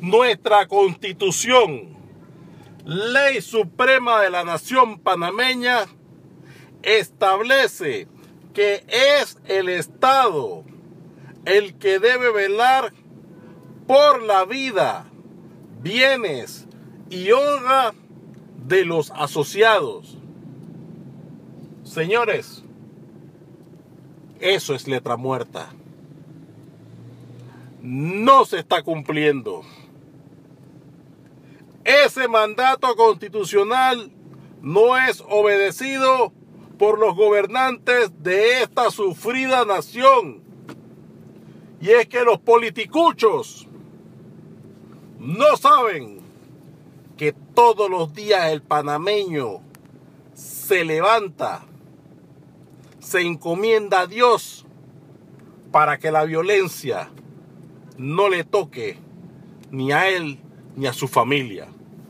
nuestra constitución, ley suprema de la nación panameña, establece que es el Estado el que debe velar por la vida, bienes y honra de los asociados. Señores, eso es letra muerta. No se está cumpliendo. Ese mandato constitucional no es obedecido por los gobernantes de esta sufrida nación. Y es que los politicuchos no saben que todos los días el panameño se levanta, se encomienda a Dios para que la violencia no le toque ni a él ni a su familia.